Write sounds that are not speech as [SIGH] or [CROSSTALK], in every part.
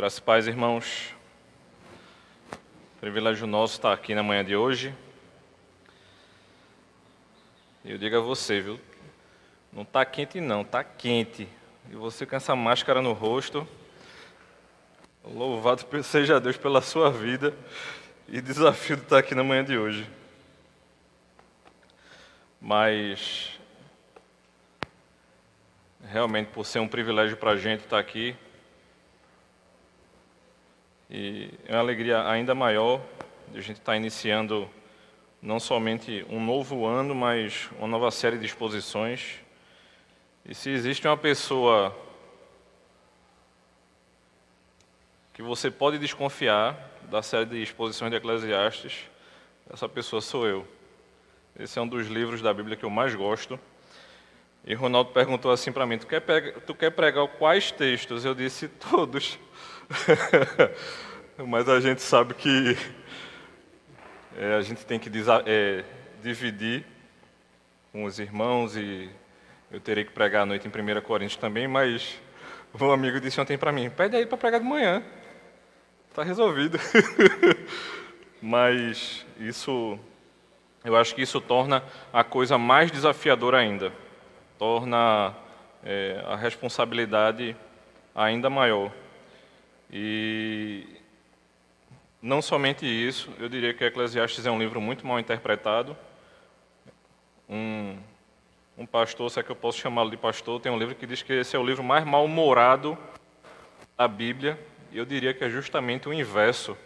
Graças e paz, irmãos. Privilégio nosso estar aqui na manhã de hoje. E eu digo a você, viu? Não está quente não, está quente. E você com essa máscara no rosto, louvado seja Deus pela sua vida e desafio de estar aqui na manhã de hoje. Mas realmente por ser um privilégio para a gente estar aqui, e é uma alegria ainda maior de a gente estar iniciando não somente um novo ano, mas uma nova série de exposições. E se existe uma pessoa que você pode desconfiar da série de exposições de Eclesiastes, essa pessoa sou eu. Esse é um dos livros da Bíblia que eu mais gosto. E Ronaldo perguntou assim para mim: tu quer, tu quer pregar quais textos? Eu disse: todos. [LAUGHS] Mas a gente sabe que é, a gente tem que é, dividir com os irmãos e eu terei que pregar à noite em 1 Coríntios também, mas um amigo disse ontem para mim, pede aí para pregar de manhã. Está resolvido. [LAUGHS] mas isso, eu acho que isso torna a coisa mais desafiadora ainda. Torna é, a responsabilidade ainda maior. E não somente isso, eu diria que Eclesiastes é um livro muito mal interpretado. Um, um pastor, se é que eu posso chamá-lo de pastor, tem um livro que diz que esse é o livro mais mal-humorado da Bíblia, e eu diria que é justamente o inverso.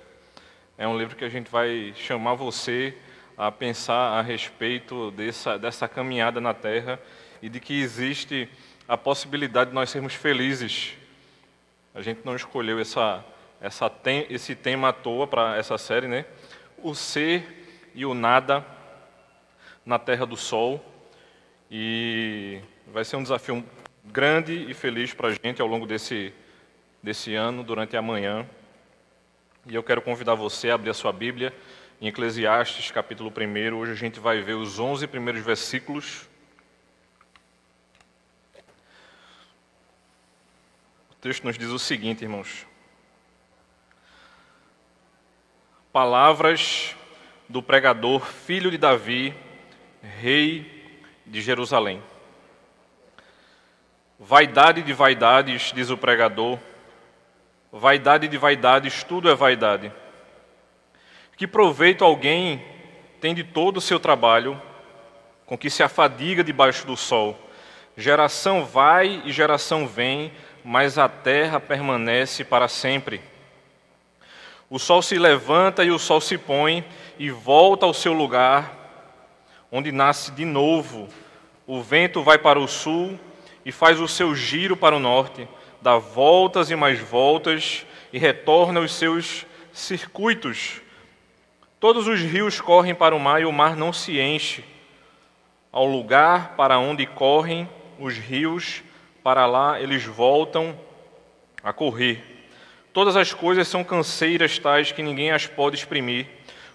É um livro que a gente vai chamar você a pensar a respeito dessa, dessa caminhada na Terra e de que existe a possibilidade de nós sermos felizes a gente não escolheu essa, essa tem, esse tema à toa para essa série, né? O ser e o nada na Terra do Sol. E vai ser um desafio grande e feliz para a gente ao longo desse, desse ano, durante a manhã. E eu quero convidar você a abrir a sua Bíblia em Eclesiastes, capítulo 1. Hoje a gente vai ver os 11 primeiros versículos texto nos diz o seguinte, irmãos. Palavras do pregador, filho de Davi, rei de Jerusalém. Vaidade de vaidades, diz o pregador, vaidade de vaidades, tudo é vaidade. Que proveito alguém tem de todo o seu trabalho, com que se afadiga debaixo do sol? Geração vai e geração vem, mas a terra permanece para sempre. O sol se levanta e o sol se põe e volta ao seu lugar, onde nasce de novo. O vento vai para o sul e faz o seu giro para o norte, dá voltas e mais voltas e retorna os seus circuitos. Todos os rios correm para o mar e o mar não se enche. Ao lugar para onde correm os rios, para lá eles voltam a correr. Todas as coisas são canseiras tais que ninguém as pode exprimir.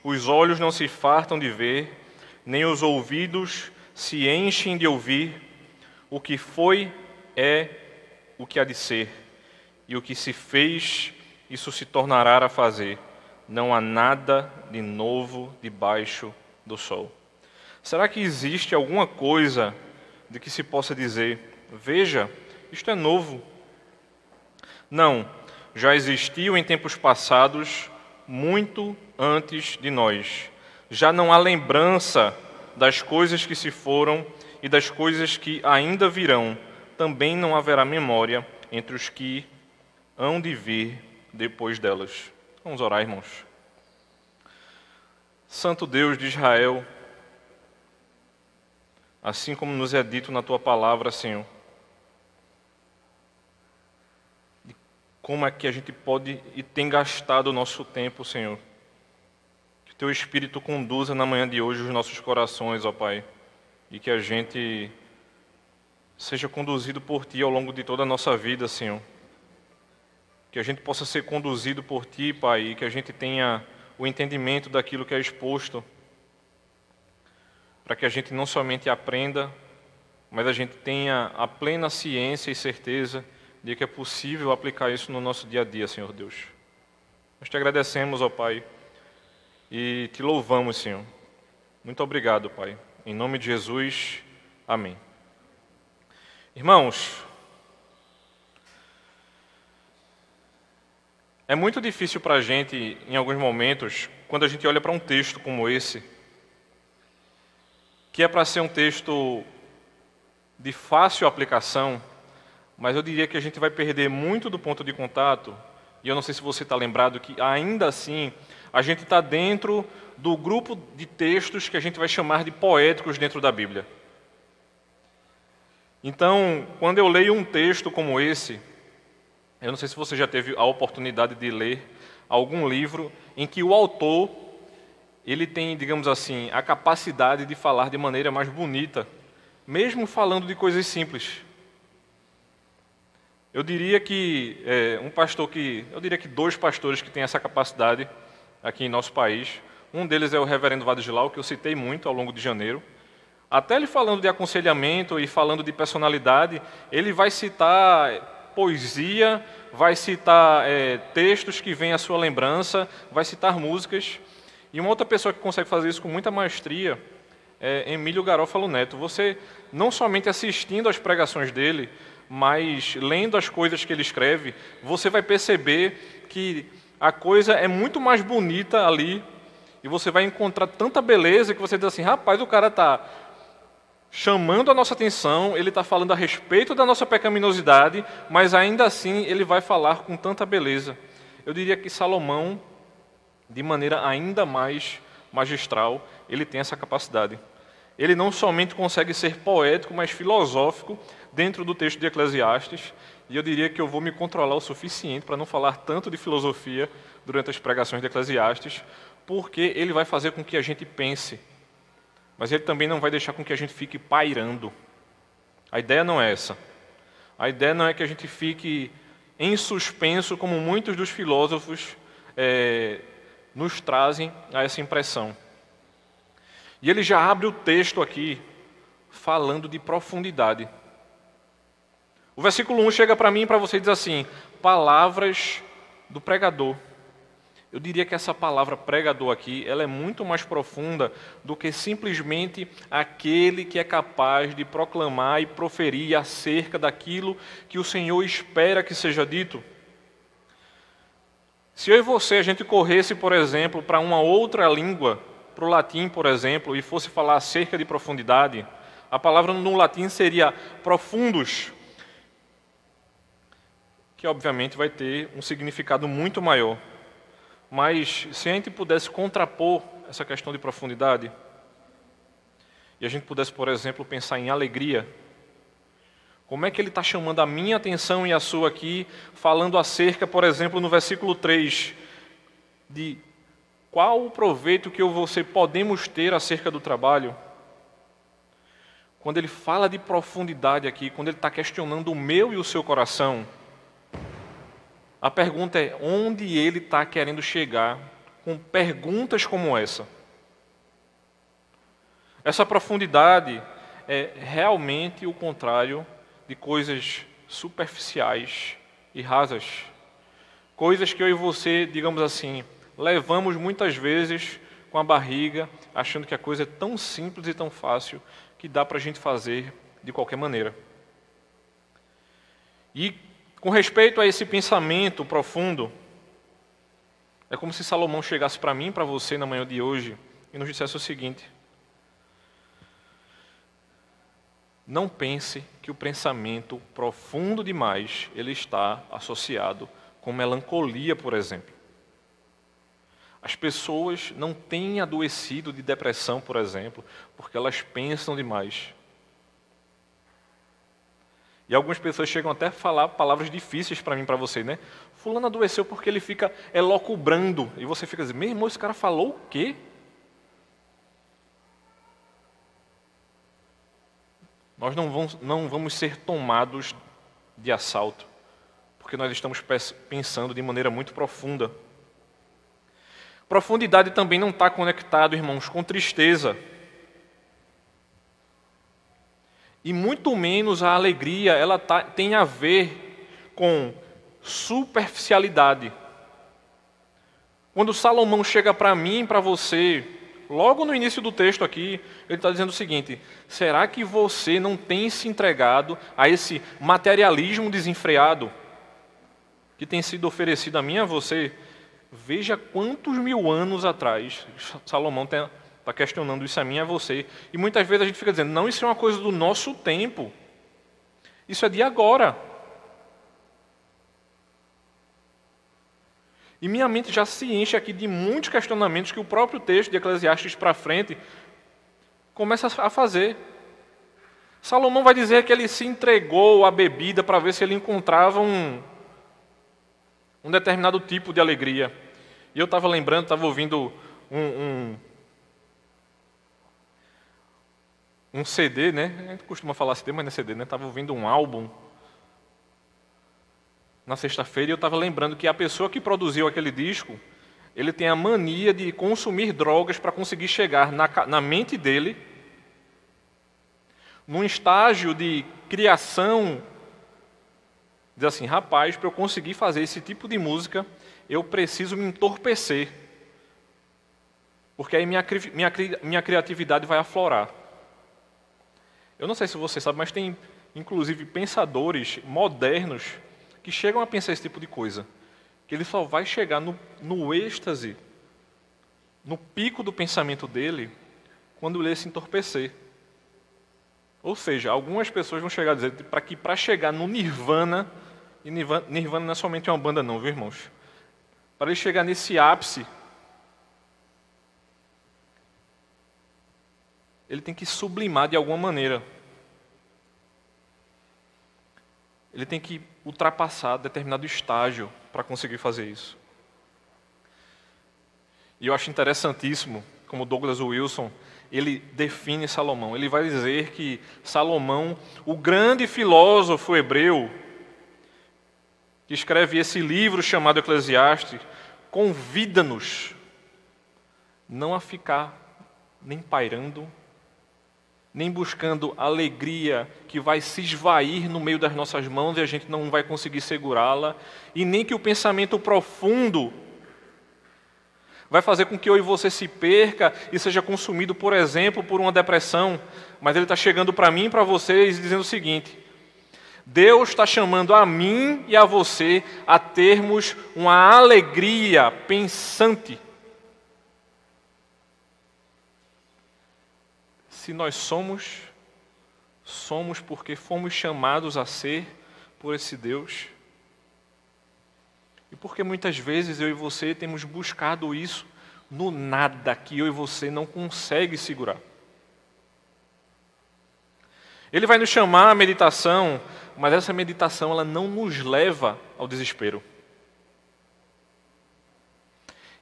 Os olhos não se fartam de ver, nem os ouvidos se enchem de ouvir. O que foi é o que há de ser, e o que se fez, isso se tornará a fazer. Não há nada de novo debaixo do sol. Será que existe alguma coisa de que se possa dizer: Veja, isto é novo. Não, já existiu em tempos passados, muito antes de nós. Já não há lembrança das coisas que se foram e das coisas que ainda virão. Também não haverá memória entre os que hão de vir depois delas. Vamos orar, irmãos. Santo Deus de Israel, assim como nos é dito na tua palavra, Senhor como é que a gente pode e tem gastado o nosso tempo, Senhor. Que Teu Espírito conduza na manhã de hoje os nossos corações, ó Pai, e que a gente seja conduzido por Ti ao longo de toda a nossa vida, Senhor. Que a gente possa ser conduzido por Ti, Pai, e que a gente tenha o entendimento daquilo que é exposto, para que a gente não somente aprenda, mas a gente tenha a plena ciência e certeza de que é possível aplicar isso no nosso dia a dia, Senhor Deus. Nós te agradecemos, ó Pai, e te louvamos, Senhor. Muito obrigado, Pai. Em nome de Jesus, amém. Irmãos, é muito difícil para a gente, em alguns momentos, quando a gente olha para um texto como esse, que é para ser um texto de fácil aplicação, mas eu diria que a gente vai perder muito do ponto de contato, e eu não sei se você está lembrado que ainda assim a gente está dentro do grupo de textos que a gente vai chamar de poéticos dentro da Bíblia. Então, quando eu leio um texto como esse, eu não sei se você já teve a oportunidade de ler algum livro em que o autor ele tem, digamos assim, a capacidade de falar de maneira mais bonita, mesmo falando de coisas simples. Eu diria que é, um pastor que, eu diria que dois pastores que têm essa capacidade aqui em nosso país. Um deles é o Reverendo Vadislau, que eu citei muito ao longo de janeiro. Até ele falando de aconselhamento e falando de personalidade, ele vai citar poesia, vai citar é, textos que vêm à sua lembrança, vai citar músicas. E uma outra pessoa que consegue fazer isso com muita maestria é Emílio Garófalo Neto. Você, não somente assistindo às pregações dele, mas lendo as coisas que ele escreve, você vai perceber que a coisa é muito mais bonita ali e você vai encontrar tanta beleza que você diz assim, rapaz, o cara está chamando a nossa atenção, ele está falando a respeito da nossa pecaminosidade, mas ainda assim ele vai falar com tanta beleza. Eu diria que Salomão, de maneira ainda mais magistral, ele tem essa capacidade. Ele não somente consegue ser poético, mas filosófico dentro do texto de Eclesiastes, e eu diria que eu vou me controlar o suficiente para não falar tanto de filosofia durante as pregações de Eclesiastes, porque ele vai fazer com que a gente pense, mas ele também não vai deixar com que a gente fique pairando. A ideia não é essa. A ideia não é que a gente fique em suspenso, como muitos dos filósofos é, nos trazem a essa impressão. E ele já abre o texto aqui falando de profundidade. O versículo 1 chega para mim e para você e diz assim: palavras do pregador. Eu diria que essa palavra pregador aqui, ela é muito mais profunda do que simplesmente aquele que é capaz de proclamar e proferir acerca daquilo que o Senhor espera que seja dito. Se eu e você a gente corresse, por exemplo, para uma outra língua, para o latim, por exemplo, e fosse falar acerca de profundidade, a palavra no latim seria profundos que obviamente vai ter um significado muito maior. Mas se a gente pudesse contrapor essa questão de profundidade, e a gente pudesse, por exemplo, pensar em alegria, como é que ele está chamando a minha atenção e a sua aqui, falando acerca, por exemplo, no versículo 3, de qual o proveito que eu você podemos ter acerca do trabalho? Quando ele fala de profundidade aqui, quando ele está questionando o meu e o seu coração, a pergunta é onde ele está querendo chegar com perguntas como essa. Essa profundidade é realmente o contrário de coisas superficiais e rasas. Coisas que eu e você, digamos assim, levamos muitas vezes com a barriga, achando que a coisa é tão simples e tão fácil que dá para a gente fazer de qualquer maneira. E com respeito a esse pensamento profundo, é como se Salomão chegasse para mim, para você na manhã de hoje e nos dissesse o seguinte: Não pense que o pensamento profundo demais ele está associado com melancolia, por exemplo. As pessoas não têm adoecido de depressão, por exemplo, porque elas pensam demais. E algumas pessoas chegam até a falar palavras difíceis para mim, para você, né? Fulano adoeceu porque ele fica elocubrando. E você fica assim, meu irmão, esse cara falou o quê? Nós não vamos, não vamos ser tomados de assalto, porque nós estamos pensando de maneira muito profunda. Profundidade também não está conectado, irmãos, com tristeza. E muito menos a alegria, ela tá, tem a ver com superficialidade. Quando Salomão chega para mim, para você, logo no início do texto aqui, ele está dizendo o seguinte: será que você não tem se entregado a esse materialismo desenfreado que tem sido oferecido a mim e a você? Veja quantos mil anos atrás Salomão está questionando isso a mim a você. E muitas vezes a gente fica dizendo: não, isso é uma coisa do nosso tempo. Isso é de agora. E minha mente já se enche aqui de muitos questionamentos que o próprio texto de Eclesiastes para frente começa a fazer. Salomão vai dizer que ele se entregou à bebida para ver se ele encontrava um, um determinado tipo de alegria. E eu estava lembrando, estava ouvindo um, um, um, CD, né? A gente costuma falar CD, mas não é CD, né? Estava ouvindo um álbum na sexta-feira e eu estava lembrando que a pessoa que produziu aquele disco, ele tem a mania de consumir drogas para conseguir chegar na, na mente dele, num estágio de criação, diz assim, rapaz, para eu conseguir fazer esse tipo de música, eu preciso me entorpecer, porque aí minha, minha, minha criatividade vai aflorar. Eu não sei se você sabe, mas tem inclusive pensadores modernos que chegam a pensar esse tipo de coisa. Que ele só vai chegar no, no êxtase, no pico do pensamento dele, quando ele se entorpecer. Ou seja, algumas pessoas vão chegar a dizer para que para chegar no Nirvana, e Nirvana, Nirvana não é somente uma banda não, viu irmãos? Para ele chegar nesse ápice, ele tem que sublimar de alguma maneira. Ele tem que ultrapassar determinado estágio para conseguir fazer isso. E eu acho interessantíssimo como Douglas Wilson, ele define Salomão. Ele vai dizer que Salomão, o grande filósofo hebreu, que escreve esse livro chamado Eclesiastes, convida-nos não a ficar nem pairando nem buscando alegria que vai se esvair no meio das nossas mãos e a gente não vai conseguir segurá-la, e nem que o pensamento profundo vai fazer com que eu e você se perca e seja consumido, por exemplo, por uma depressão. Mas ele está chegando para mim e para vocês dizendo o seguinte: Deus está chamando a mim e a você a termos uma alegria pensante Se nós somos, somos porque fomos chamados a ser por esse Deus. E porque muitas vezes eu e você temos buscado isso no nada que eu e você não consegue segurar. Ele vai nos chamar à meditação, mas essa meditação ela não nos leva ao desespero.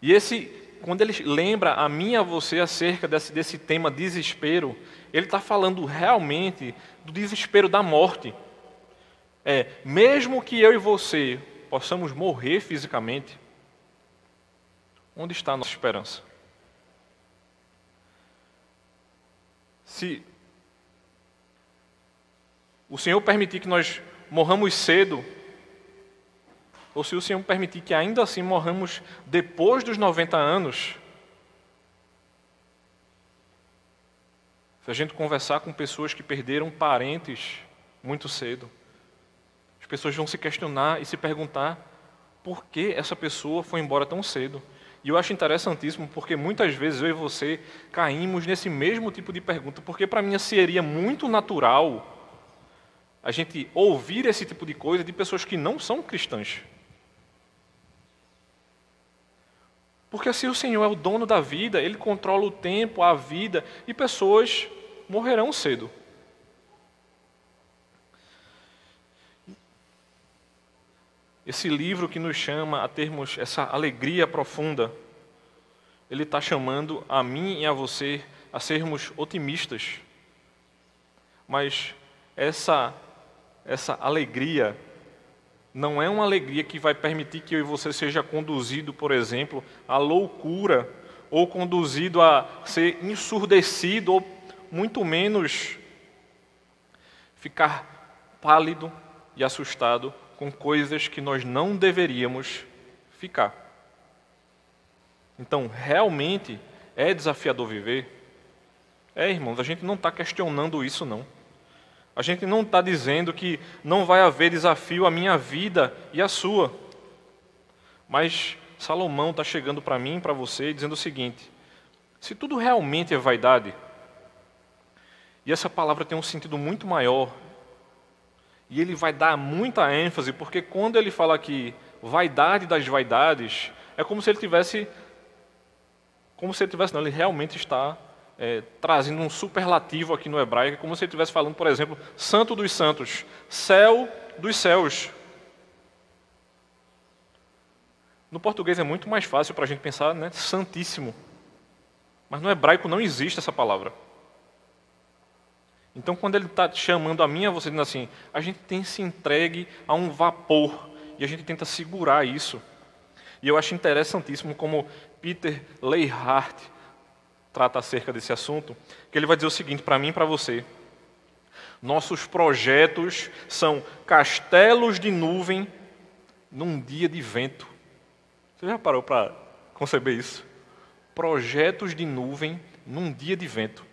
E esse quando ele lembra a mim e a você acerca desse, desse tema desespero, ele está falando realmente do desespero da morte. É, mesmo que eu e você possamos morrer fisicamente, onde está a nossa esperança? Se o Senhor permitir que nós morramos cedo, ou se o Senhor permitir que ainda assim morramos depois dos 90 anos, se a gente conversar com pessoas que perderam parentes muito cedo, as pessoas vão se questionar e se perguntar por que essa pessoa foi embora tão cedo. E eu acho interessantíssimo porque muitas vezes eu e você caímos nesse mesmo tipo de pergunta, porque para mim seria muito natural a gente ouvir esse tipo de coisa de pessoas que não são cristãs. Porque se o Senhor é o dono da vida, Ele controla o tempo, a vida, e pessoas morrerão cedo. Esse livro que nos chama a termos essa alegria profunda, ele está chamando a mim e a você a sermos otimistas. Mas essa, essa alegria não é uma alegria que vai permitir que eu e você seja conduzido, por exemplo, à loucura, ou conduzido a ser ensurdecido, ou muito menos ficar pálido e assustado com coisas que nós não deveríamos ficar. Então, realmente é desafiador viver? É, irmãos, a gente não está questionando isso, não. A gente não está dizendo que não vai haver desafio à minha vida e à sua. Mas Salomão está chegando para mim para você dizendo o seguinte: se tudo realmente é vaidade, e essa palavra tem um sentido muito maior, e ele vai dar muita ênfase, porque quando ele fala aqui vaidade das vaidades, é como se ele tivesse. Como se ele tivesse, não, ele realmente está é, trazendo um superlativo aqui no hebraico, como se ele estivesse falando, por exemplo, santo dos santos, céu dos céus. No português é muito mais fácil para a gente pensar, né, santíssimo. Mas no hebraico não existe essa palavra. Então, quando ele está chamando a mim a você, dizendo assim, a gente tem se entregue a um vapor e a gente tenta segurar isso. E eu acho interessantíssimo como Peter Leihart trata acerca desse assunto, que ele vai dizer o seguinte para mim e para você. Nossos projetos são castelos de nuvem num dia de vento. Você já parou para conceber isso? Projetos de nuvem num dia de vento.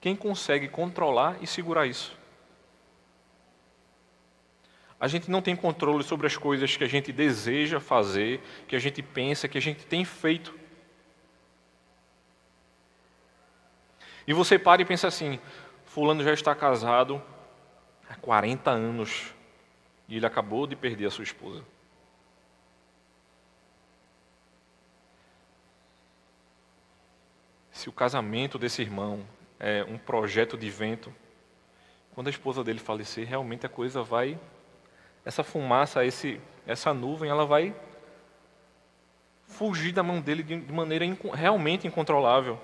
Quem consegue controlar e segurar isso? A gente não tem controle sobre as coisas que a gente deseja fazer, que a gente pensa, que a gente tem feito. E você para e pensa assim: Fulano já está casado há 40 anos e ele acabou de perder a sua esposa. Se o casamento desse irmão é, um projeto de vento, quando a esposa dele falecer, realmente a coisa vai, essa fumaça, esse, essa nuvem, ela vai fugir da mão dele de maneira realmente incontrolável.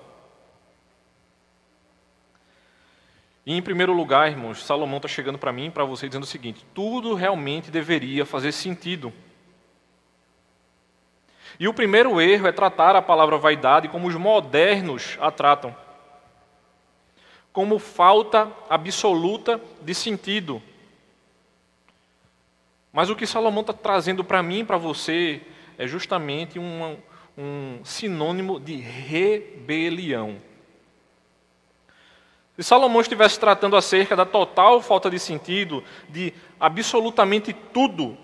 E em primeiro lugar, irmãos, Salomão está chegando para mim e para você dizendo o seguinte: tudo realmente deveria fazer sentido. E o primeiro erro é tratar a palavra vaidade como os modernos a tratam como falta absoluta de sentido. Mas o que Salomão está trazendo para mim e para você é justamente um, um sinônimo de rebelião. Se Salomão estivesse tratando acerca da total falta de sentido, de absolutamente tudo,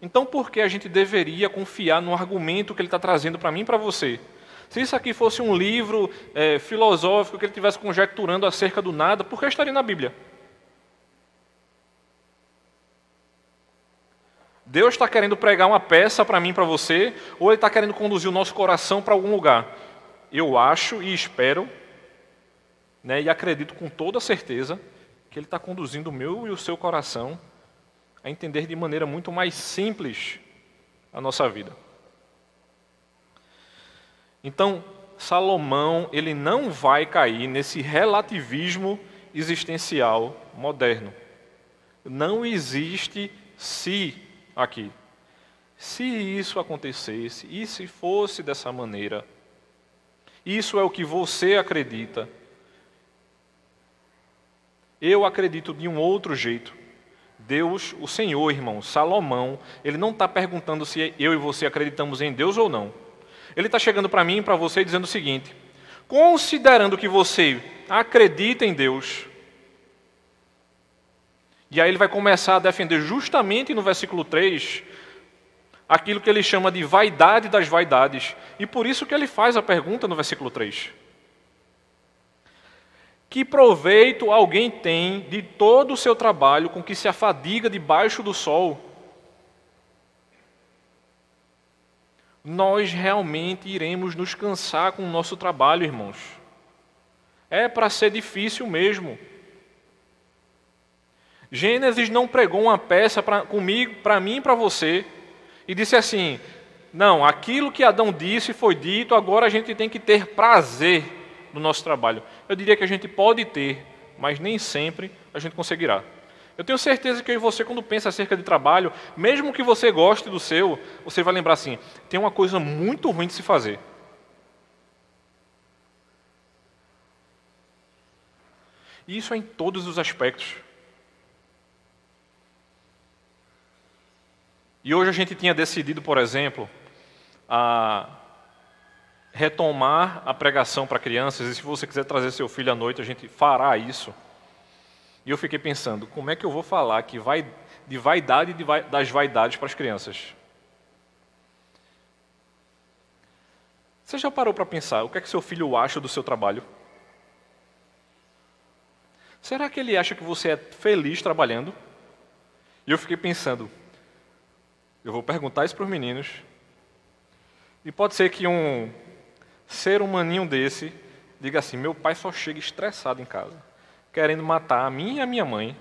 então por que a gente deveria confiar no argumento que ele está trazendo para mim e para você? Se isso aqui fosse um livro é, filosófico que ele estivesse conjecturando acerca do nada, por que estaria na Bíblia? Deus está querendo pregar uma peça para mim, para você, ou Ele está querendo conduzir o nosso coração para algum lugar? Eu acho e espero, né, e acredito com toda certeza, que Ele está conduzindo o meu e o seu coração a entender de maneira muito mais simples a nossa vida. Então, Salomão, ele não vai cair nesse relativismo existencial moderno. Não existe se aqui. Se isso acontecesse, e se fosse dessa maneira, isso é o que você acredita. Eu acredito de um outro jeito. Deus, o Senhor, irmão, Salomão, ele não está perguntando se eu e você acreditamos em Deus ou não. Ele está chegando para mim e para você dizendo o seguinte: considerando que você acredita em Deus, e aí ele vai começar a defender justamente no versículo 3 aquilo que ele chama de vaidade das vaidades. E por isso que ele faz a pergunta no versículo 3. Que proveito alguém tem de todo o seu trabalho com que se afadiga debaixo do sol? nós realmente iremos nos cansar com o nosso trabalho, irmãos. É para ser difícil mesmo. Gênesis não pregou uma peça para comigo, para mim e para você, e disse assim: não, aquilo que Adão disse foi dito, agora a gente tem que ter prazer no nosso trabalho. Eu diria que a gente pode ter, mas nem sempre a gente conseguirá. Eu tenho certeza que eu e você, quando pensa acerca de trabalho, mesmo que você goste do seu, você vai lembrar assim: tem uma coisa muito ruim de se fazer. E isso é em todos os aspectos. E hoje a gente tinha decidido, por exemplo, a retomar a pregação para crianças, e se você quiser trazer seu filho à noite, a gente fará isso. E eu fiquei pensando, como é que eu vou falar que vai, de vaidade de vai, das vaidades para as crianças? Você já parou para pensar o que é que seu filho acha do seu trabalho? Será que ele acha que você é feliz trabalhando? E eu fiquei pensando, eu vou perguntar isso para os meninos. E pode ser que um ser humaninho desse diga assim: meu pai só chega estressado em casa, querendo matar a mim e a minha mãe.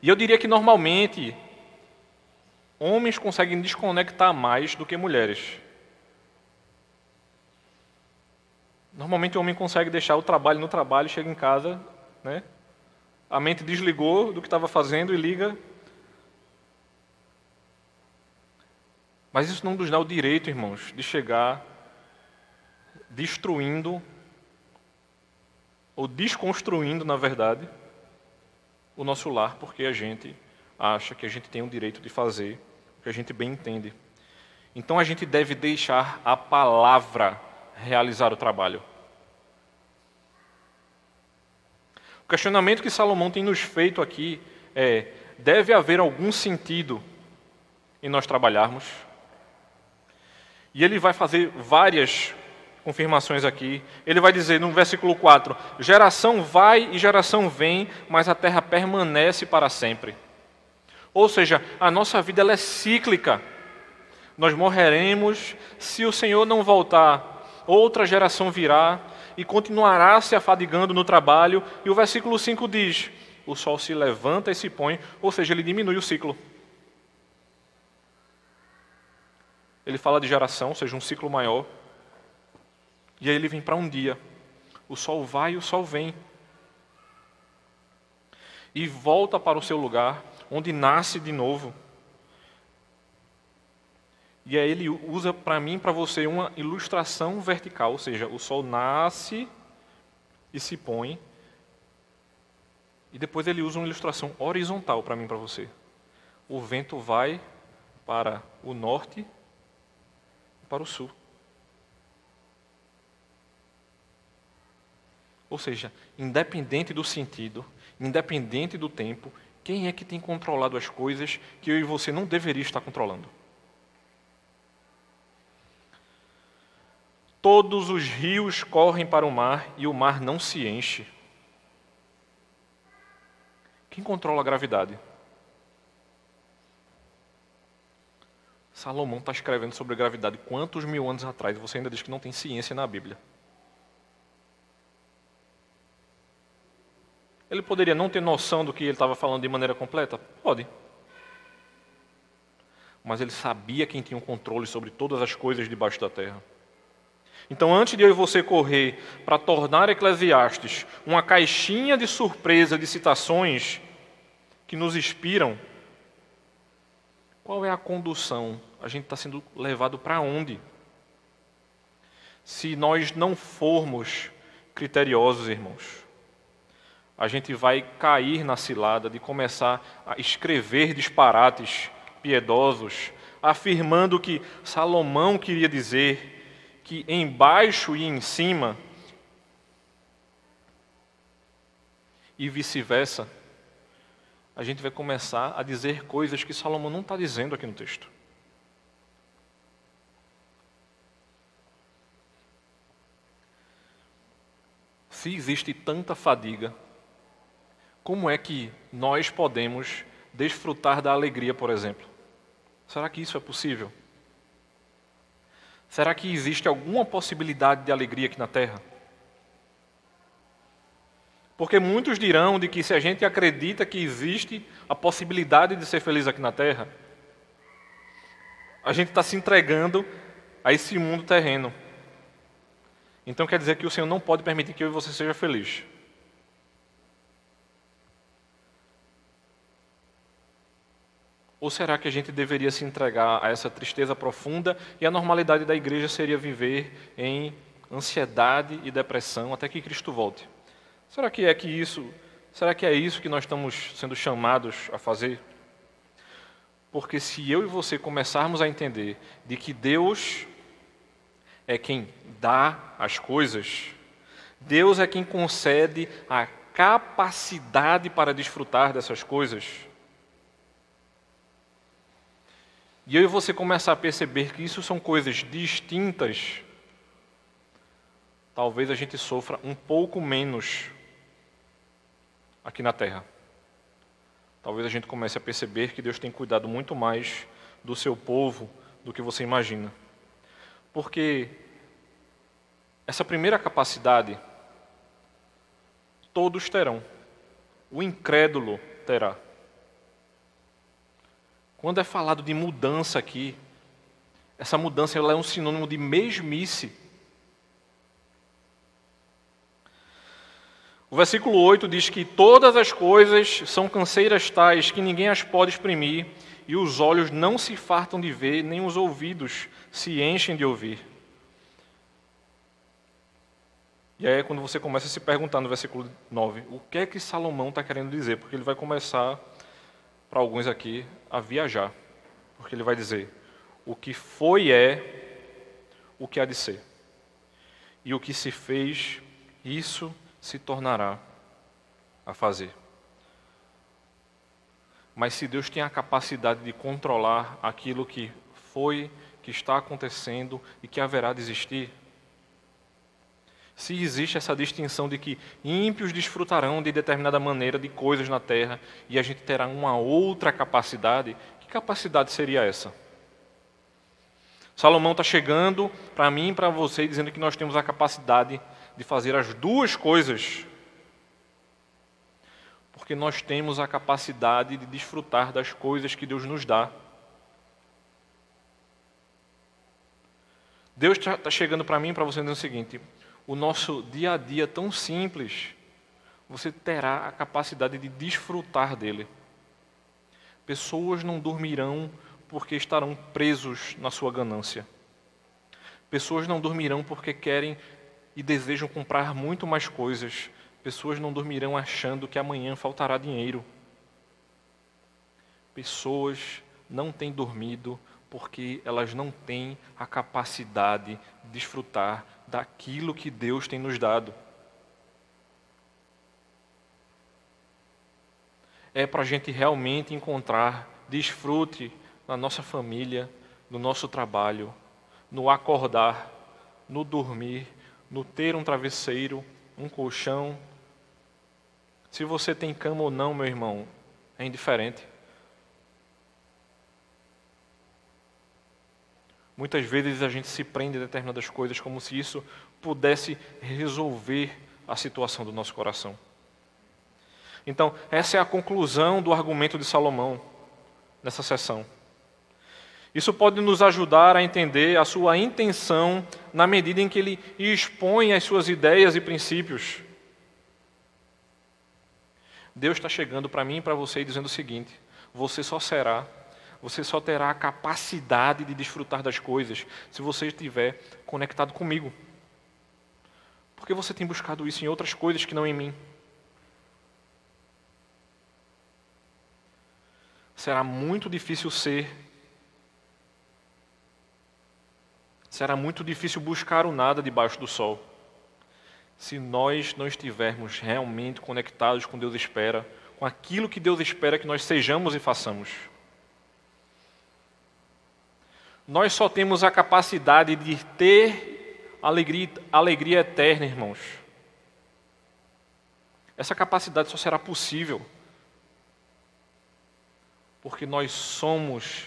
E eu diria que normalmente homens conseguem desconectar mais do que mulheres. Normalmente o homem consegue deixar o trabalho no trabalho, chega em casa, né? A mente desligou do que estava fazendo e liga. Mas isso não nos dá o direito, irmãos, de chegar destruindo ou desconstruindo, na verdade, o nosso lar, porque a gente acha que a gente tem o direito de fazer o que a gente bem entende. Então a gente deve deixar a palavra realizar o trabalho. O questionamento que Salomão tem nos feito aqui é: deve haver algum sentido em nós trabalharmos? E ele vai fazer várias confirmações aqui. Ele vai dizer no versículo 4: Geração vai e geração vem, mas a terra permanece para sempre. Ou seja, a nossa vida ela é cíclica. Nós morreremos, se o Senhor não voltar, outra geração virá e continuará se afadigando no trabalho. E o versículo 5 diz: O sol se levanta e se põe, ou seja, ele diminui o ciclo. Ele fala de geração, ou seja, um ciclo maior. E aí ele vem para um dia. O sol vai e o sol vem. E volta para o seu lugar, onde nasce de novo. E aí ele usa para mim, para você, uma ilustração vertical, ou seja, o sol nasce e se põe. E depois ele usa uma ilustração horizontal para mim, para você. O vento vai para o norte para o sul. Ou seja, independente do sentido, independente do tempo, quem é que tem controlado as coisas que eu e você não deveria estar controlando? Todos os rios correm para o mar e o mar não se enche. Quem controla a gravidade? Salomão está escrevendo sobre gravidade quantos mil anos atrás e você ainda diz que não tem ciência na Bíblia. Ele poderia não ter noção do que ele estava falando de maneira completa? Pode. Mas ele sabia quem tinha o controle sobre todas as coisas debaixo da terra. Então, antes de eu e você correr para tornar Eclesiastes uma caixinha de surpresa de citações que nos inspiram, qual é a condução? A gente está sendo levado para onde? Se nós não formos criteriosos, irmãos a gente vai cair na cilada de começar a escrever disparates piedosos, afirmando que Salomão queria dizer que embaixo e em cima, e vice-versa, a gente vai começar a dizer coisas que Salomão não está dizendo aqui no texto. Se existe tanta fadiga como é que nós podemos desfrutar da alegria, por exemplo? Será que isso é possível? Será que existe alguma possibilidade de alegria aqui na Terra? Porque muitos dirão de que se a gente acredita que existe a possibilidade de ser feliz aqui na Terra, a gente está se entregando a esse mundo terreno. Então quer dizer que o Senhor não pode permitir que eu e você seja feliz. Ou será que a gente deveria se entregar a essa tristeza profunda e a normalidade da igreja seria viver em ansiedade e depressão até que Cristo volte? Será que é que isso Será que é isso que nós estamos sendo chamados a fazer? Porque se eu e você começarmos a entender de que Deus é quem dá as coisas, Deus é quem concede a capacidade para desfrutar dessas coisas. E e você começar a perceber que isso são coisas distintas, talvez a gente sofra um pouco menos aqui na terra. Talvez a gente comece a perceber que Deus tem cuidado muito mais do seu povo do que você imagina. Porque essa primeira capacidade todos terão. O incrédulo terá. Quando é falado de mudança aqui, essa mudança ela é um sinônimo de mesmice. O versículo 8 diz que todas as coisas são canseiras tais que ninguém as pode exprimir, e os olhos não se fartam de ver, nem os ouvidos se enchem de ouvir. E aí é quando você começa a se perguntar no versículo 9, o que é que Salomão está querendo dizer? Porque ele vai começar, para alguns aqui, a viajar. Porque ele vai dizer: o que foi é o que há de ser. E o que se fez, isso se tornará a fazer. Mas se Deus tem a capacidade de controlar aquilo que foi, que está acontecendo e que haverá de existir, se existe essa distinção de que ímpios desfrutarão de determinada maneira de coisas na terra e a gente terá uma outra capacidade, que capacidade seria essa? Salomão está chegando para mim e para você dizendo que nós temos a capacidade de fazer as duas coisas, porque nós temos a capacidade de desfrutar das coisas que Deus nos dá. Deus está tá chegando para mim e para você dizendo o seguinte: o nosso dia a dia tão simples, você terá a capacidade de desfrutar dele. Pessoas não dormirão porque estarão presos na sua ganância. Pessoas não dormirão porque querem e desejam comprar muito mais coisas. Pessoas não dormirão achando que amanhã faltará dinheiro. Pessoas não têm dormido porque elas não têm a capacidade de desfrutar daquilo que Deus tem nos dado. É para a gente realmente encontrar desfrute na nossa família, no nosso trabalho, no acordar, no dormir, no ter um travesseiro, um colchão. Se você tem cama ou não, meu irmão, é indiferente. Muitas vezes a gente se prende a determinadas coisas como se isso pudesse resolver a situação do nosso coração. Então, essa é a conclusão do argumento de Salomão nessa sessão. Isso pode nos ajudar a entender a sua intenção na medida em que ele expõe as suas ideias e princípios. Deus está chegando para mim e para você dizendo o seguinte: você só será você só terá a capacidade de desfrutar das coisas se você estiver conectado comigo. Porque você tem buscado isso em outras coisas que não em mim. Será muito difícil ser. Será muito difícil buscar o nada debaixo do sol. Se nós não estivermos realmente conectados com Deus espera, com aquilo que Deus espera que nós sejamos e façamos. Nós só temos a capacidade de ter alegria, alegria eterna, irmãos. Essa capacidade só será possível porque nós somos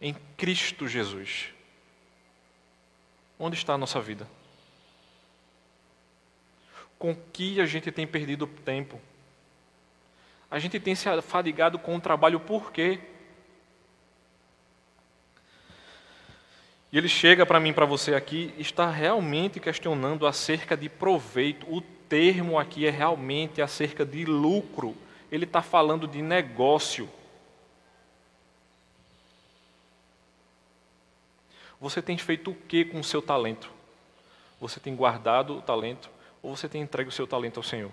em Cristo Jesus. Onde está a nossa vida? Com que a gente tem perdido tempo? A gente tem se afadigado com o trabalho por quê? E ele chega para mim, para você aqui, está realmente questionando acerca de proveito. O termo aqui é realmente acerca de lucro. Ele está falando de negócio. Você tem feito o que com o seu talento? Você tem guardado o talento ou você tem entregue o seu talento ao Senhor?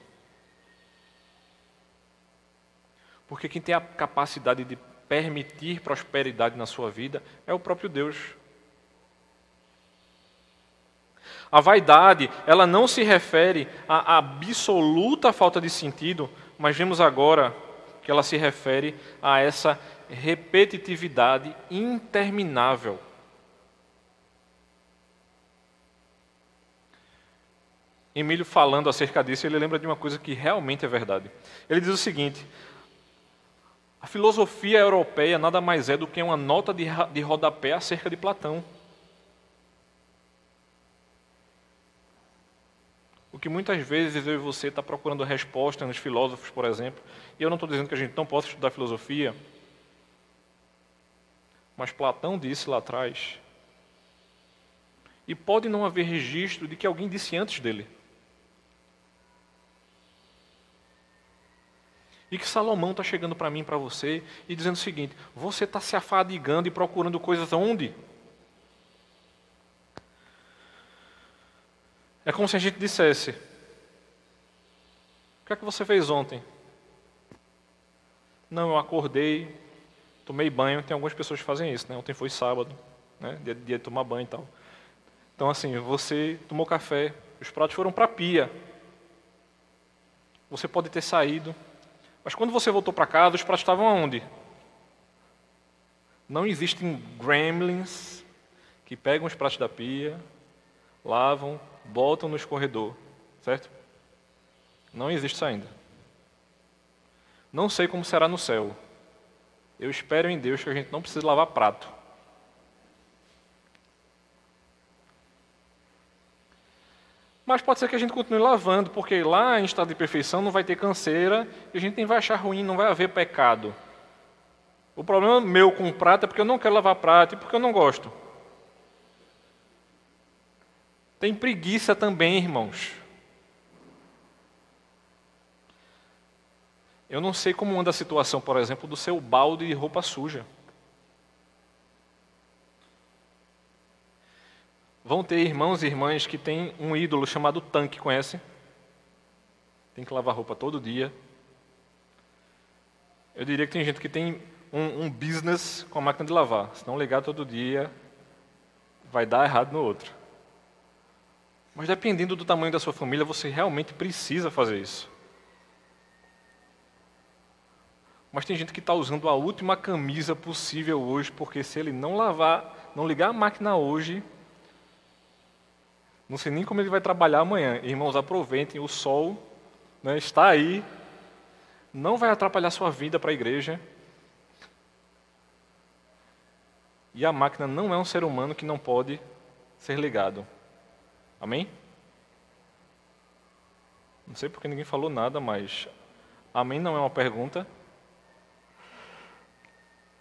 Porque quem tem a capacidade de permitir prosperidade na sua vida é o próprio Deus. A vaidade, ela não se refere à absoluta falta de sentido, mas vemos agora que ela se refere a essa repetitividade interminável. Emílio falando acerca disso, ele lembra de uma coisa que realmente é verdade. Ele diz o seguinte: a filosofia europeia nada mais é do que uma nota de rodapé acerca de Platão. O que muitas vezes eu e você está procurando resposta nos filósofos, por exemplo, e eu não estou dizendo que a gente não possa estudar filosofia, mas Platão disse lá atrás, e pode não haver registro de que alguém disse antes dele. E que Salomão está chegando para mim, para você, e dizendo o seguinte: você está se afadigando e procurando coisas onde? É como se a gente dissesse: O que é que você fez ontem? Não, eu acordei, tomei banho. Tem algumas pessoas que fazem isso, né? Ontem foi sábado, né? Dia, dia de tomar banho e tal. Então, assim, você tomou café, os pratos foram para a pia. Você pode ter saído, mas quando você voltou para casa, os pratos estavam aonde? Não existem gremlins que pegam os pratos da pia, lavam, botam no escorredor, certo? Não existe isso ainda. Não sei como será no céu. Eu espero em Deus que a gente não precise lavar prato. Mas pode ser que a gente continue lavando, porque lá em estado de perfeição não vai ter canseira e a gente nem vai achar ruim, não vai haver pecado. O problema meu com o prato é porque eu não quero lavar prato e porque eu não gosto. Tem preguiça também, irmãos. Eu não sei como anda a situação, por exemplo, do seu balde de roupa suja. Vão ter irmãos e irmãs que têm um ídolo chamado tanque, conhece? Tem que lavar roupa todo dia. Eu diria que tem gente que tem um, um business com a máquina de lavar. Se não ligar todo dia, vai dar errado no outro. Mas dependendo do tamanho da sua família, você realmente precisa fazer isso. Mas tem gente que está usando a última camisa possível hoje, porque se ele não lavar, não ligar a máquina hoje, não sei nem como ele vai trabalhar amanhã. Irmãos, aproveitem, o sol né, está aí, não vai atrapalhar sua vida para a igreja. E a máquina não é um ser humano que não pode ser ligado. Amém? Não sei porque ninguém falou nada, mas amém não é uma pergunta.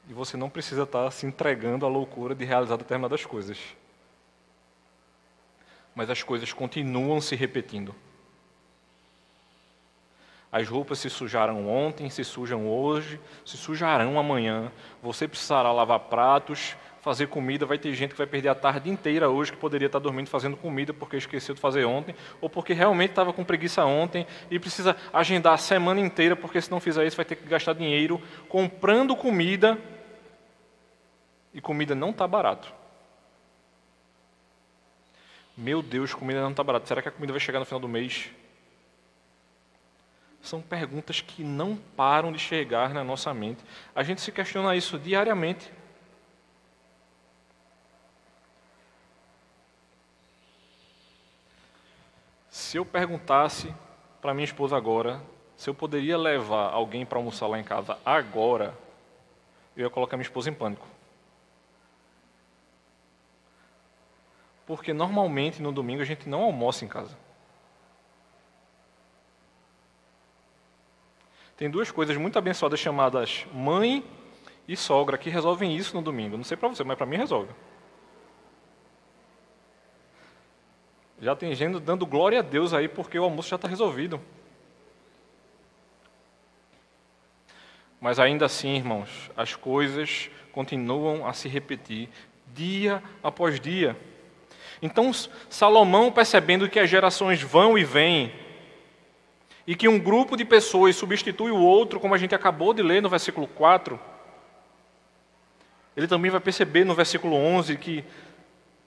E você não precisa estar se entregando à loucura de realizar determinadas coisas. Mas as coisas continuam se repetindo. As roupas se sujaram ontem, se sujam hoje, se sujarão amanhã. Você precisará lavar pratos, fazer comida, vai ter gente que vai perder a tarde inteira hoje que poderia estar dormindo fazendo comida porque esqueceu de fazer ontem, ou porque realmente estava com preguiça ontem e precisa agendar a semana inteira, porque se não fizer isso vai ter que gastar dinheiro comprando comida e comida não está barato. Meu Deus, comida não está barata. Será que a comida vai chegar no final do mês? São perguntas que não param de chegar na nossa mente. A gente se questiona isso diariamente. Se eu perguntasse para minha esposa agora se eu poderia levar alguém para almoçar lá em casa agora, eu ia colocar minha esposa em pânico. Porque normalmente no domingo a gente não almoça em casa. Tem duas coisas muito abençoadas chamadas mãe e sogra que resolvem isso no domingo. Não sei para você, mas para mim resolve. Já tem gente dando glória a Deus aí porque o almoço já está resolvido. Mas ainda assim, irmãos, as coisas continuam a se repetir dia após dia. Então, Salomão, percebendo que as gerações vão e vêm, e que um grupo de pessoas substitui o outro, como a gente acabou de ler no versículo 4, ele também vai perceber no versículo 11 que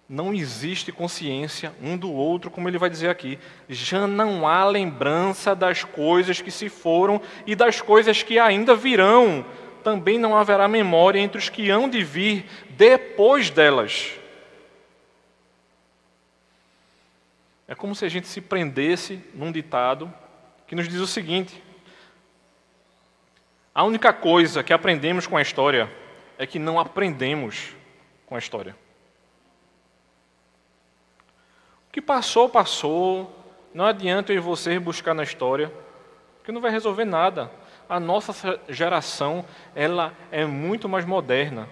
não existe consciência um do outro, como ele vai dizer aqui. Já não há lembrança das coisas que se foram e das coisas que ainda virão. Também não haverá memória entre os que hão de vir depois delas. É como se a gente se prendesse num ditado que nos diz o seguinte: a única coisa que aprendemos com a história é que não aprendemos com a história. O que passou, passou. Não adianta eu e você buscar na história, porque não vai resolver nada. A nossa geração, ela é muito mais moderna.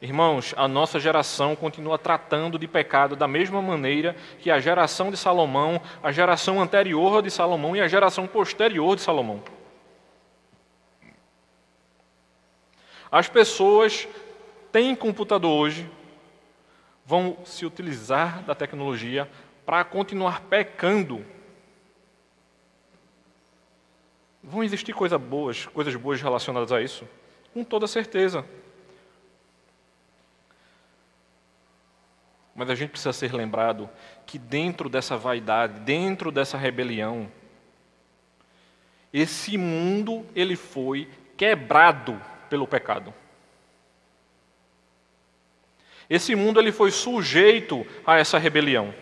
Irmãos, a nossa geração continua tratando de pecado da mesma maneira que a geração de Salomão, a geração anterior de Salomão e a geração posterior de Salomão. As pessoas têm computador hoje, vão se utilizar da tecnologia para continuar pecando. Vão existir coisas boas, coisas boas relacionadas a isso? Com toda certeza. Mas a gente precisa ser lembrado que dentro dessa vaidade, dentro dessa rebelião, esse mundo ele foi quebrado pelo pecado. Esse mundo ele foi sujeito a essa rebelião.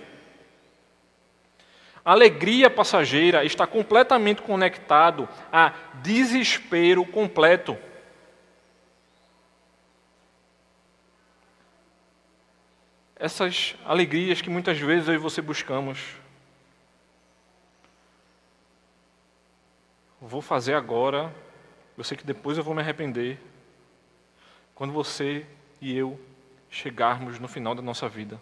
A alegria passageira está completamente conectado a desespero completo. Essas alegrias que muitas vezes eu e você buscamos. Vou fazer agora, eu sei que depois eu vou me arrepender. Quando você e eu chegarmos no final da nossa vida,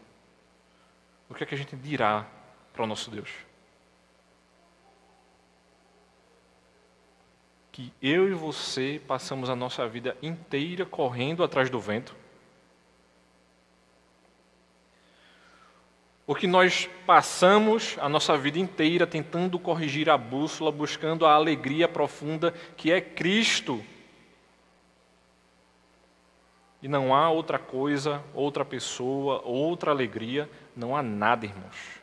o que é que a gente dirá para o nosso Deus? Que eu e você passamos a nossa vida inteira correndo atrás do vento, O que nós passamos a nossa vida inteira tentando corrigir a bússola, buscando a alegria profunda que é Cristo. E não há outra coisa, outra pessoa, outra alegria, não há nada, irmãos.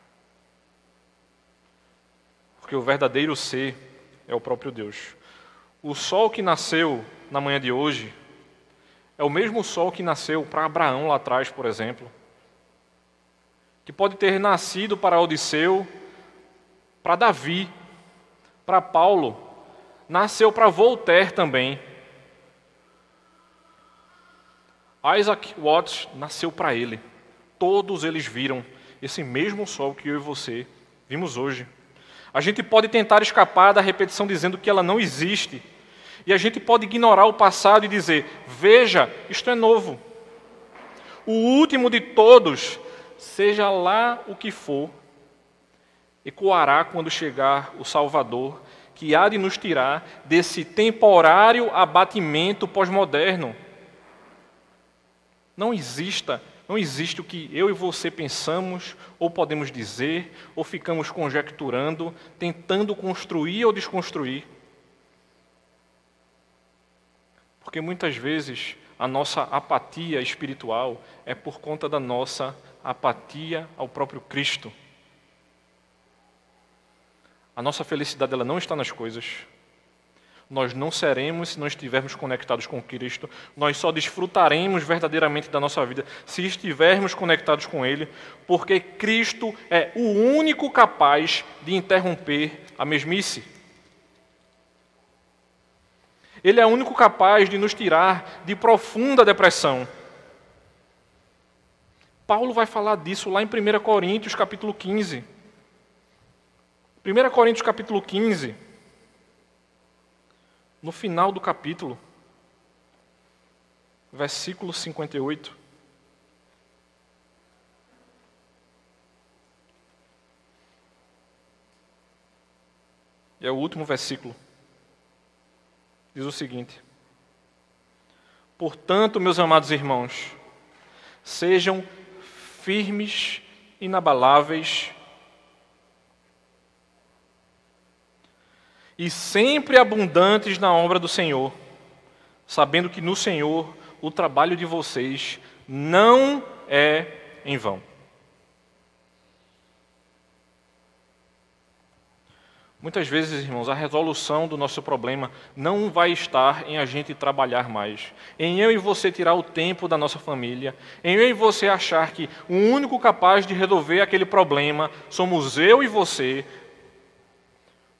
Porque o verdadeiro ser é o próprio Deus. O sol que nasceu na manhã de hoje é o mesmo sol que nasceu para Abraão lá atrás, por exemplo que pode ter nascido para Odisseu, para Davi, para Paulo, nasceu para Voltaire também. Isaac Watts nasceu para ele. Todos eles viram esse mesmo sol que eu e você vimos hoje. A gente pode tentar escapar da repetição dizendo que ela não existe. E a gente pode ignorar o passado e dizer: veja, isto é novo. O último de todos seja lá o que for, ecoará quando chegar o Salvador, que há de nos tirar desse temporário abatimento pós-moderno. Não exista, não existe o que eu e você pensamos ou podemos dizer ou ficamos conjecturando, tentando construir ou desconstruir. Porque muitas vezes a nossa apatia espiritual é por conta da nossa apatia ao próprio Cristo. A nossa felicidade ela não está nas coisas. Nós não seremos se não estivermos conectados com Cristo. Nós só desfrutaremos verdadeiramente da nossa vida se estivermos conectados com Ele, porque Cristo é o único capaz de interromper a mesmice. Ele é o único capaz de nos tirar de profunda depressão. Paulo vai falar disso lá em 1 Coríntios, capítulo 15. 1 Coríntios, capítulo 15, no final do capítulo, versículo 58. E é o último versículo. Diz o seguinte: Portanto, meus amados irmãos, sejam firmes, inabaláveis. e sempre abundantes na obra do Senhor, sabendo que no Senhor o trabalho de vocês não é em vão. Muitas vezes, irmãos, a resolução do nosso problema não vai estar em a gente trabalhar mais, em eu e você tirar o tempo da nossa família, em eu e você achar que o único capaz de resolver aquele problema somos eu e você,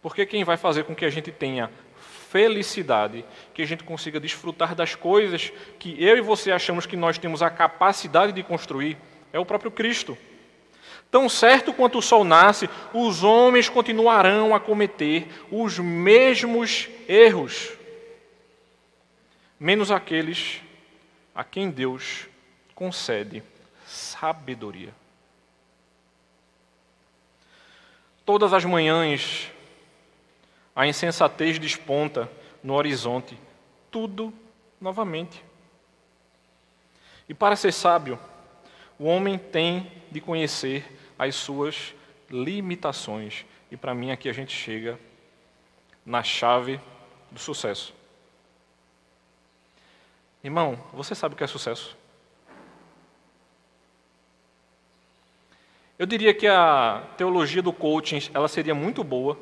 porque quem vai fazer com que a gente tenha felicidade, que a gente consiga desfrutar das coisas que eu e você achamos que nós temos a capacidade de construir, é o próprio Cristo. Tão certo quanto o sol nasce, os homens continuarão a cometer os mesmos erros, menos aqueles a quem Deus concede sabedoria. Todas as manhãs, a insensatez desponta no horizonte, tudo novamente. E para ser sábio, o homem tem de conhecer as suas limitações. E para mim aqui a gente chega na chave do sucesso. Irmão, você sabe o que é sucesso? Eu diria que a teologia do coaching ela seria muito boa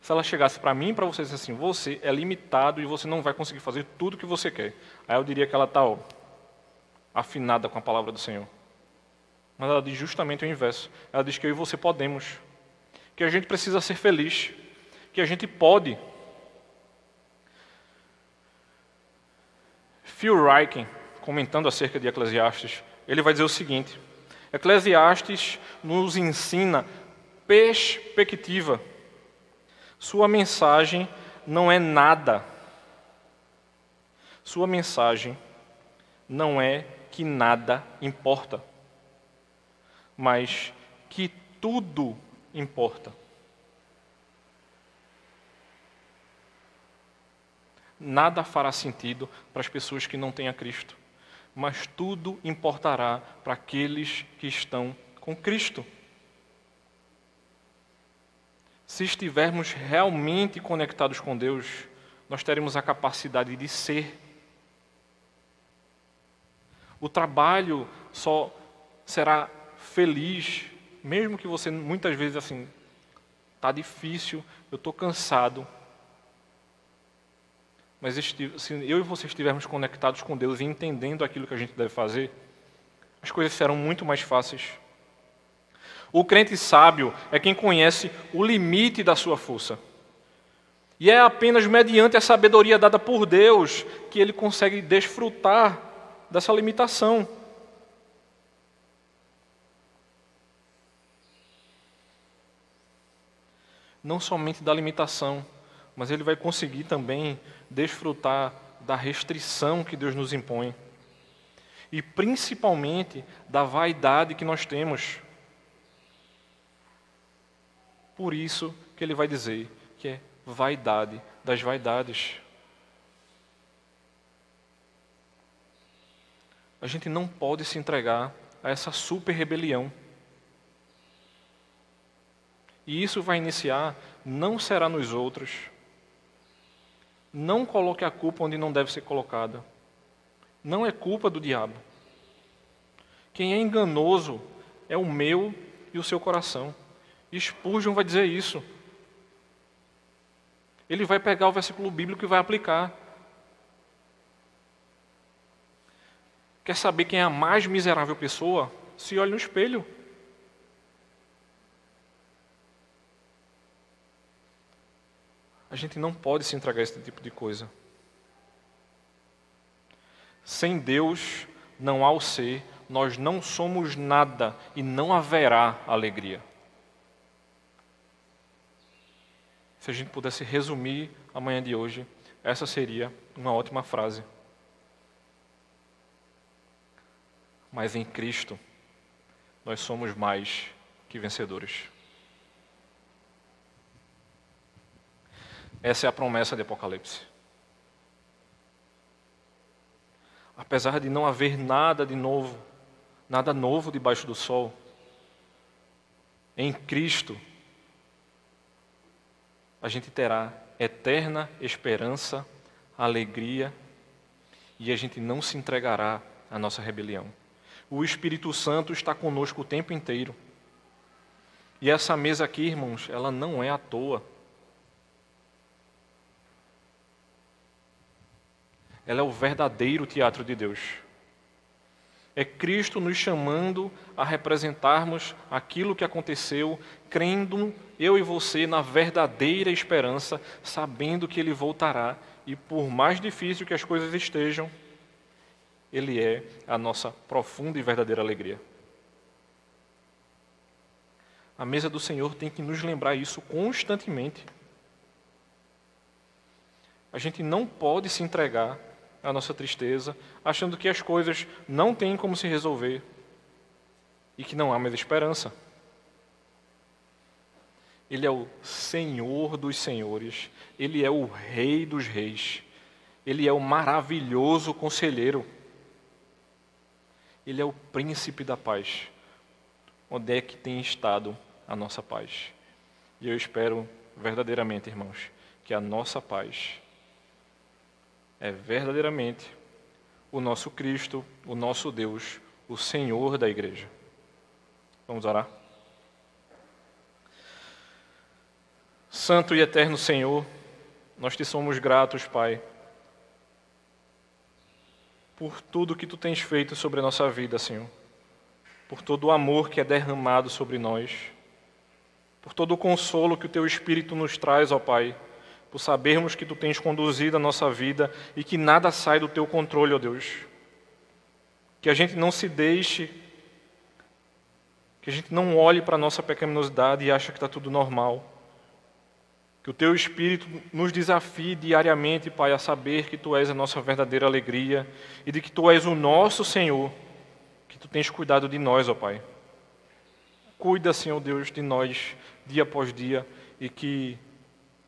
se ela chegasse para mim e para você e assim, você é limitado e você não vai conseguir fazer tudo o que você quer. Aí eu diria que ela está afinada com a palavra do Senhor. Mas ela diz justamente o inverso. Ela diz que eu e você podemos. Que a gente precisa ser feliz. Que a gente pode. Phil Ryken, comentando acerca de Eclesiastes, ele vai dizer o seguinte: Eclesiastes nos ensina perspectiva. Sua mensagem não é nada. Sua mensagem não é que nada importa mas que tudo importa. Nada fará sentido para as pessoas que não têm a Cristo, mas tudo importará para aqueles que estão com Cristo. Se estivermos realmente conectados com Deus, nós teremos a capacidade de ser. O trabalho só será feliz, mesmo que você muitas vezes assim, está difícil, eu estou cansado. Mas se eu e você estivermos conectados com Deus e entendendo aquilo que a gente deve fazer, as coisas serão muito mais fáceis. O crente sábio é quem conhece o limite da sua força. E é apenas mediante a sabedoria dada por Deus que ele consegue desfrutar dessa limitação. Não somente da limitação, mas ele vai conseguir também desfrutar da restrição que Deus nos impõe. E principalmente da vaidade que nós temos. Por isso que ele vai dizer que é vaidade das vaidades. A gente não pode se entregar a essa super rebelião. E isso vai iniciar, não será nos outros. Não coloque a culpa onde não deve ser colocada. Não é culpa do diabo. Quem é enganoso é o meu e o seu coração. Spurgeon vai dizer isso. Ele vai pegar o versículo bíblico e vai aplicar. Quer saber quem é a mais miserável pessoa? Se olhe no espelho. A gente não pode se entregar a esse tipo de coisa. Sem Deus não há o ser, nós não somos nada e não haverá alegria. Se a gente pudesse resumir a manhã de hoje, essa seria uma ótima frase. Mas em Cristo, nós somos mais que vencedores. Essa é a promessa de Apocalipse. Apesar de não haver nada de novo, nada novo debaixo do sol, em Cristo, a gente terá eterna esperança, alegria e a gente não se entregará à nossa rebelião. O Espírito Santo está conosco o tempo inteiro. E essa mesa aqui, irmãos, ela não é à toa. Ela é o verdadeiro teatro de Deus. É Cristo nos chamando a representarmos aquilo que aconteceu, crendo eu e você na verdadeira esperança, sabendo que Ele voltará e, por mais difícil que as coisas estejam, Ele é a nossa profunda e verdadeira alegria. A mesa do Senhor tem que nos lembrar isso constantemente. A gente não pode se entregar à nossa tristeza, achando que as coisas não têm como se resolver e que não há mais esperança. Ele é o Senhor dos senhores, ele é o Rei dos reis, ele é o maravilhoso conselheiro, ele é o príncipe da paz. Onde é que tem estado a nossa paz. E eu espero verdadeiramente, irmãos, que a nossa paz é verdadeiramente o nosso Cristo, o nosso Deus, o Senhor da igreja. Vamos orar? Santo e eterno Senhor, nós te somos gratos, Pai, por tudo que tu tens feito sobre a nossa vida, Senhor, por todo o amor que é derramado sobre nós por todo o consolo que o Teu Espírito nos traz, ó Pai, por sabermos que Tu tens conduzido a nossa vida e que nada sai do Teu controle, ó Deus. Que a gente não se deixe, que a gente não olhe para a nossa pecaminosidade e ache que está tudo normal. Que o Teu Espírito nos desafie diariamente, Pai, a saber que Tu és a nossa verdadeira alegria e de que Tu és o nosso Senhor, que Tu tens cuidado de nós, ó Pai. Cuida, Senhor Deus, de nós dia após dia e que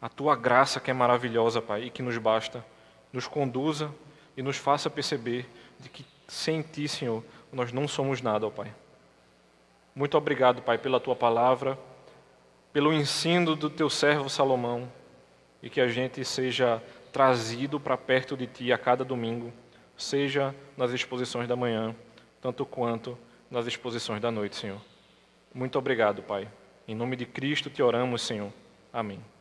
a tua graça, que é maravilhosa, Pai, e que nos basta, nos conduza e nos faça perceber de que sem ti, Senhor, nós não somos nada, ó Pai. Muito obrigado, Pai, pela tua palavra, pelo ensino do teu servo Salomão e que a gente seja trazido para perto de ti a cada domingo, seja nas exposições da manhã, tanto quanto nas exposições da noite, Senhor. Muito obrigado, Pai. Em nome de Cristo te oramos, Senhor. Amém.